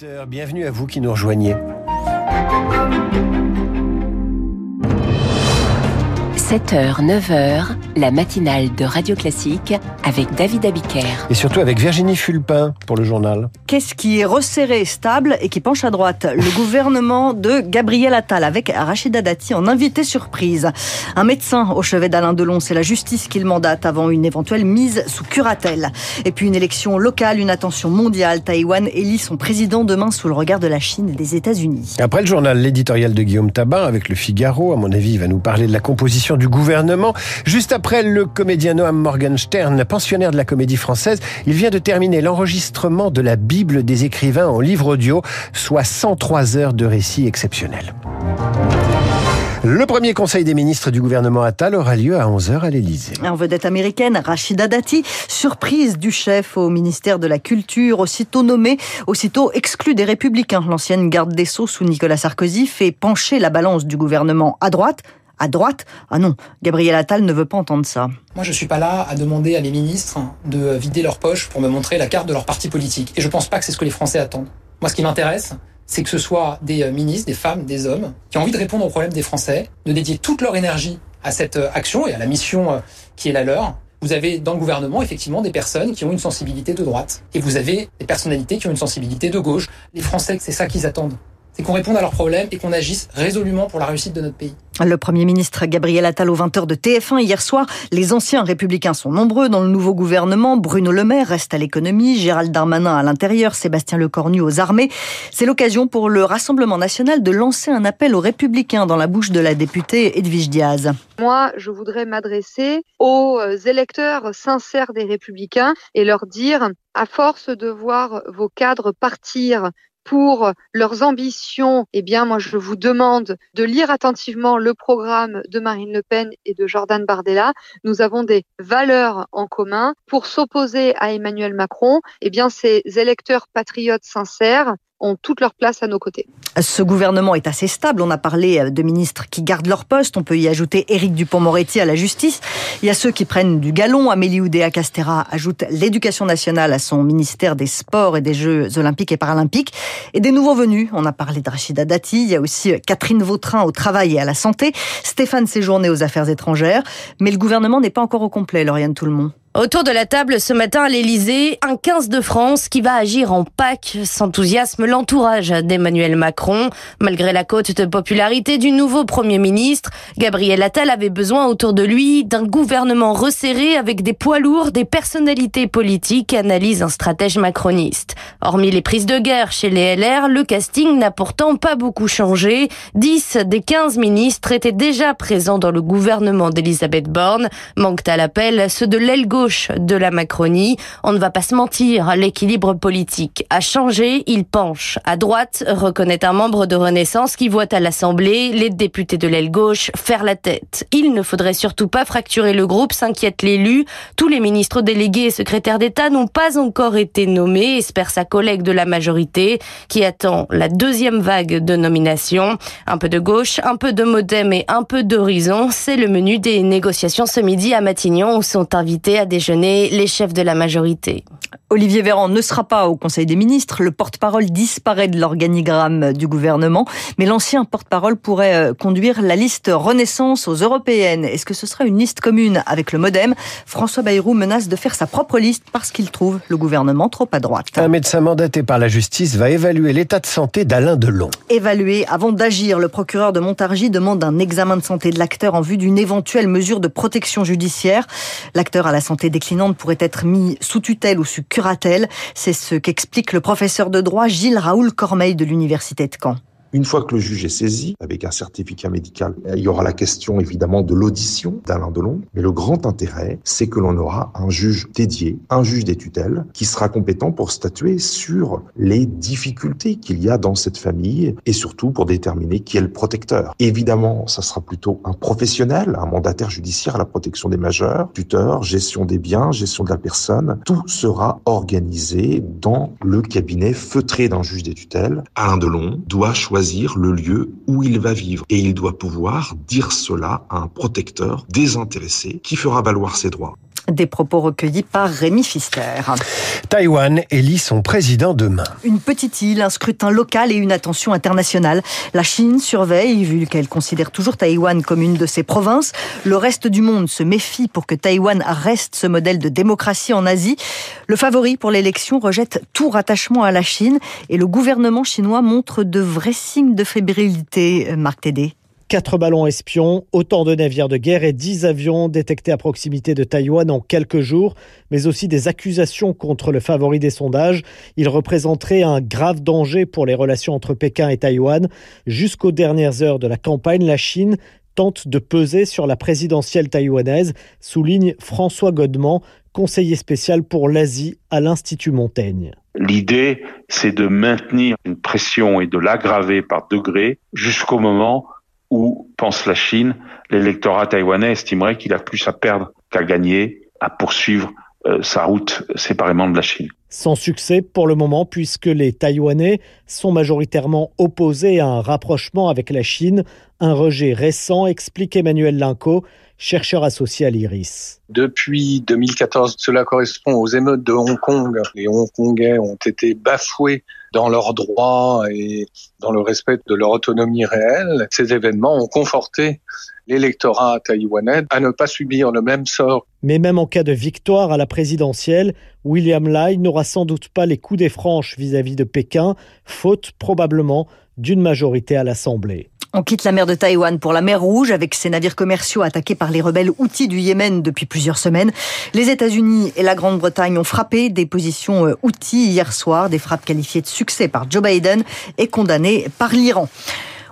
8h, bienvenue à vous qui nous rejoignez. 7h, 9h, la matinale de Radio Classique avec David Abiker. Et surtout avec Virginie Fulpin pour le journal. Qu'est-ce qui est resserré, stable et qui penche à droite? Le gouvernement de Gabriel Attal avec Rachida Dati en invité surprise. Un médecin au chevet d'Alain Delon, c'est la justice qu'il mandate avant une éventuelle mise sous curatelle. Et puis une élection locale, une attention mondiale. Taïwan élit son président demain sous le regard de la Chine et des États-Unis. Après le journal, l'éditorial de Guillaume Tabar avec le Figaro, à mon avis, il va nous parler de la composition du gouvernement. Juste après, le comédien Noam Morgenstern, pensionnaire de la comédie française, il vient de terminer l'enregistrement de la Bible des écrivains en livre audio, soit 103 heures de récit exceptionnels. Le premier conseil des ministres du gouvernement Attal aura lieu à 11h à l'Élysée. En vedette américaine, Rachida Dati, surprise du chef au ministère de la Culture, aussitôt nommé, aussitôt exclu des Républicains. L'ancienne garde des Sceaux sous Nicolas Sarkozy fait pencher la balance du gouvernement à droite à droite Ah non, Gabriel Attal ne veut pas entendre ça. Moi, je suis pas là à demander à mes ministres de vider leur poche pour me montrer la carte de leur parti politique. Et je pense pas que c'est ce que les Français attendent. Moi, ce qui m'intéresse, c'est que ce soit des ministres, des femmes, des hommes, qui ont envie de répondre aux problèmes des Français, de dédier toute leur énergie à cette action et à la mission qui est la leur. Vous avez dans le gouvernement effectivement des personnes qui ont une sensibilité de droite. Et vous avez des personnalités qui ont une sensibilité de gauche. Les Français, c'est ça qu'ils attendent c'est qu'on réponde à leurs problèmes et qu'on agisse résolument pour la réussite de notre pays. Le Premier ministre Gabriel Attal aux 20h de TF1 hier soir. Les anciens républicains sont nombreux dans le nouveau gouvernement. Bruno Le Maire reste à l'économie, Gérald Darmanin à l'intérieur, Sébastien Lecornu aux armées. C'est l'occasion pour le Rassemblement national de lancer un appel aux républicains dans la bouche de la députée Edwige Diaz. Moi, je voudrais m'adresser aux électeurs sincères des républicains et leur dire, à force de voir vos cadres partir pour leurs ambitions, eh bien, moi, je vous demande de lire attentivement le programme de Marine Le Pen et de Jordan Bardella. Nous avons des valeurs en commun. Pour s'opposer à Emmanuel Macron, eh bien, ces électeurs patriotes sincères ont toute leur place à nos côtés. Ce gouvernement est assez stable. On a parlé de ministres qui gardent leur poste. On peut y ajouter Éric Dupont-Moretti à la justice. Il y a ceux qui prennent du galon. Amélie Oudéa-Castera ajoute l'éducation nationale à son ministère des Sports et des Jeux Olympiques et Paralympiques. Et des nouveaux venus. On a parlé de Rachida Dati. Il y a aussi Catherine Vautrin au travail et à la santé. Stéphane Séjourné aux affaires étrangères. Mais le gouvernement n'est pas encore au complet, Lauriane Tout-le-Monde. Autour de la table ce matin à l'Elysée, un 15 de France qui va agir en Pâques s'enthousiasme l'entourage d'Emmanuel Macron. Malgré la cote de popularité du nouveau Premier ministre, Gabriel Attal avait besoin autour de lui d'un gouvernement resserré avec des poids lourds, des personnalités politiques, analyse un stratège macroniste. Hormis les prises de guerre chez les LR, le casting n'a pourtant pas beaucoup changé. 10 des 15 ministres étaient déjà présents dans le gouvernement d'Elisabeth Borne. Manquent à l'appel ceux de l'aile de la Macronie. On ne va pas se mentir, l'équilibre politique a changé, il penche à droite, reconnaît un membre de Renaissance qui voit à l'Assemblée les députés de l'aile gauche faire la tête. Il ne faudrait surtout pas fracturer le groupe, s'inquiète l'élu. Tous les ministres délégués et secrétaires d'État n'ont pas encore été nommés, espère sa collègue de la majorité qui attend la deuxième vague de nominations. Un peu de gauche, un peu de modem et un peu d'horizon, c'est le menu des négociations ce midi à Matignon où sont invités à déjeuner les chefs de la majorité. Olivier Véran ne sera pas au Conseil des ministres. Le porte-parole disparaît de l'organigramme du gouvernement. Mais l'ancien porte-parole pourrait euh, conduire la liste Renaissance aux européennes. Est-ce que ce sera une liste commune avec le Modem? François Bayrou menace de faire sa propre liste parce qu'il trouve le gouvernement trop à droite. Un médecin mandaté par la justice va évaluer l'état de santé d'Alain Delon. Évaluer avant d'agir. Le procureur de Montargis demande un examen de santé de l'acteur en vue d'une éventuelle mesure de protection judiciaire. L'acteur à la santé déclinante pourrait être mis sous tutelle ou sous C'est ce qu'explique le professeur de droit Gilles Raoul Cormeil de l'Université de Caen. Une fois que le juge est saisi, avec un certificat médical, il y aura la question évidemment de l'audition d'Alain Delon. Mais le grand intérêt, c'est que l'on aura un juge dédié, un juge des tutelles, qui sera compétent pour statuer sur les difficultés qu'il y a dans cette famille et surtout pour déterminer qui est le protecteur. Évidemment, ça sera plutôt un professionnel, un mandataire judiciaire à la protection des majeurs, tuteur, gestion des biens, gestion de la personne. Tout sera organisé dans le cabinet feutré d'un juge des tutelles. Alain Delon doit choisir le lieu où il va vivre. Et il doit pouvoir dire cela à un protecteur désintéressé qui fera valoir ses droits. Des propos recueillis par Rémi Fister. Taïwan élit son président demain. Une petite île, un scrutin local et une attention internationale. La Chine surveille, vu qu'elle considère toujours Taïwan comme une de ses provinces. Le reste du monde se méfie pour que Taïwan reste ce modèle de démocratie en Asie. Le favori pour l'élection rejette tout rattachement à la Chine et le gouvernement chinois montre de vrais signes de fébrilité, Marc Tédé. Quatre ballons espions, autant de navires de guerre et dix avions détectés à proximité de Taïwan en quelques jours, mais aussi des accusations contre le favori des sondages. Il représenterait un grave danger pour les relations entre Pékin et Taïwan. Jusqu'aux dernières heures de la campagne, la Chine tente de peser sur la présidentielle taïwanaise, souligne François Godement, conseiller spécial pour l'Asie à l'Institut Montaigne. L'idée, c'est de maintenir une pression et de l'aggraver par degrés jusqu'au moment où, pense la Chine, l'électorat taïwanais estimerait qu'il a plus à perdre qu'à gagner, à poursuivre euh, sa route séparément de la Chine. Sans succès pour le moment, puisque les Taïwanais sont majoritairement opposés à un rapprochement avec la Chine, un rejet récent, explique Emmanuel Linco, chercheur associé à l'IRIS. Depuis 2014, cela correspond aux émeutes de Hong Kong. Les Hongkongais ont été bafoués dans leurs droits et dans le respect de leur autonomie réelle. Ces événements ont conforté l'électorat taïwanais à ne pas subir le même sort. Mais même en cas de victoire à la présidentielle, William Lai n'aura sans doute pas les coups des franches vis-à-vis de Pékin, faute probablement d'une majorité à l'Assemblée. On quitte la mer de Taïwan pour la mer Rouge avec ses navires commerciaux attaqués par les rebelles outils du Yémen depuis plusieurs semaines. Les États-Unis et la Grande-Bretagne ont frappé des positions outils hier soir, des frappes qualifiées de succès par Joe Biden et condamnées par l'Iran.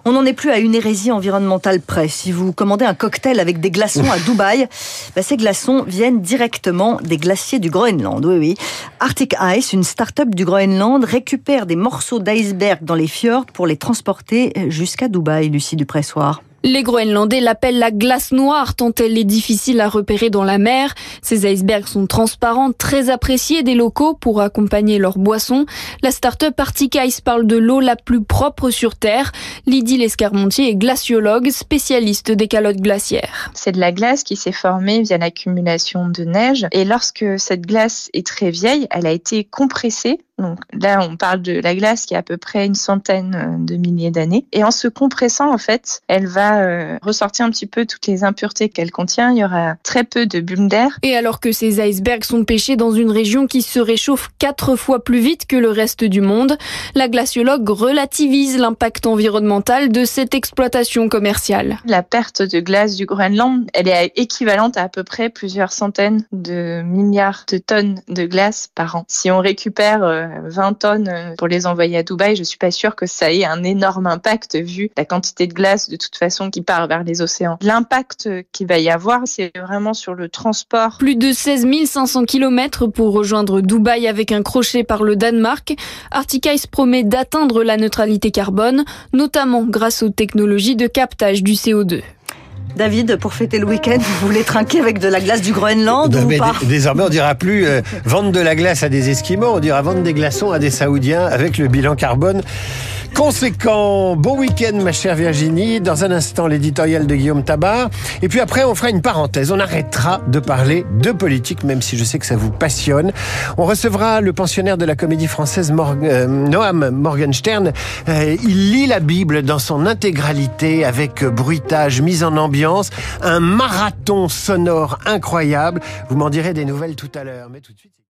On n'en est plus à une hérésie environnementale près. Si vous commandez un cocktail avec des glaçons à Dubaï, bah ces glaçons viennent directement des glaciers du Groenland. Oui, oui. Arctic Ice, une start-up du Groenland, récupère des morceaux d'iceberg dans les fjords pour les transporter jusqu'à Dubaï, Lucie Dupressoir. Les Groenlandais l'appellent la glace noire tant elle est difficile à repérer dans la mer. Ces icebergs sont transparents, très appréciés des locaux pour accompagner leurs boissons. La start-up Arctic Ice parle de l'eau la plus propre sur Terre. Lydie Lescarmontier est glaciologue, spécialiste des calottes glaciaires. C'est de la glace qui s'est formée via l'accumulation de neige et lorsque cette glace est très vieille, elle a été compressée donc là, on parle de la glace qui a à peu près une centaine euh, de milliers d'années. Et en se compressant, en fait, elle va euh, ressortir un petit peu toutes les impuretés qu'elle contient. Il y aura très peu de bulles d'air. Et alors que ces icebergs sont pêchés dans une région qui se réchauffe quatre fois plus vite que le reste du monde, la glaciologue relativise l'impact environnemental de cette exploitation commerciale. La perte de glace du Groenland, elle est équivalente à à peu près plusieurs centaines de milliards de tonnes de glace par an. Si on récupère euh, 20 tonnes euh, pour les envoyer à Dubaï, je suis pas sûre que ça ait un énorme impact vu la quantité de glace de toute façon qui part vers les océans. L'impact qu'il va y avoir, c'est vraiment sur le transport. Plus de 16 500 km pour rejoindre Dubaï avec un crochet par le Danemark. Arctic Ice promet d'atteindre la neutralité carbone, notamment grâce aux technologies de captage du CO2. David, pour fêter le week-end, vous voulez trinquer avec de la glace du Groenland ou pas Désormais, on dira plus euh, vendre de la glace à des Esquimaux, on dira vendre des glaçons à des Saoudiens avec le bilan carbone conséquent. Bon week-end, ma chère Virginie. Dans un instant, l'éditorial de Guillaume Tabar. Et puis après, on fera une parenthèse. On arrêtera de parler de politique, même si je sais que ça vous passionne. On recevra le pensionnaire de la comédie française euh, Noam Morgenstern. Euh, il lit la Bible dans son intégralité avec bruitage, mise en ambiance, un marathon sonore incroyable. Vous m'en direz des nouvelles tout à l'heure. Mais tout de suite.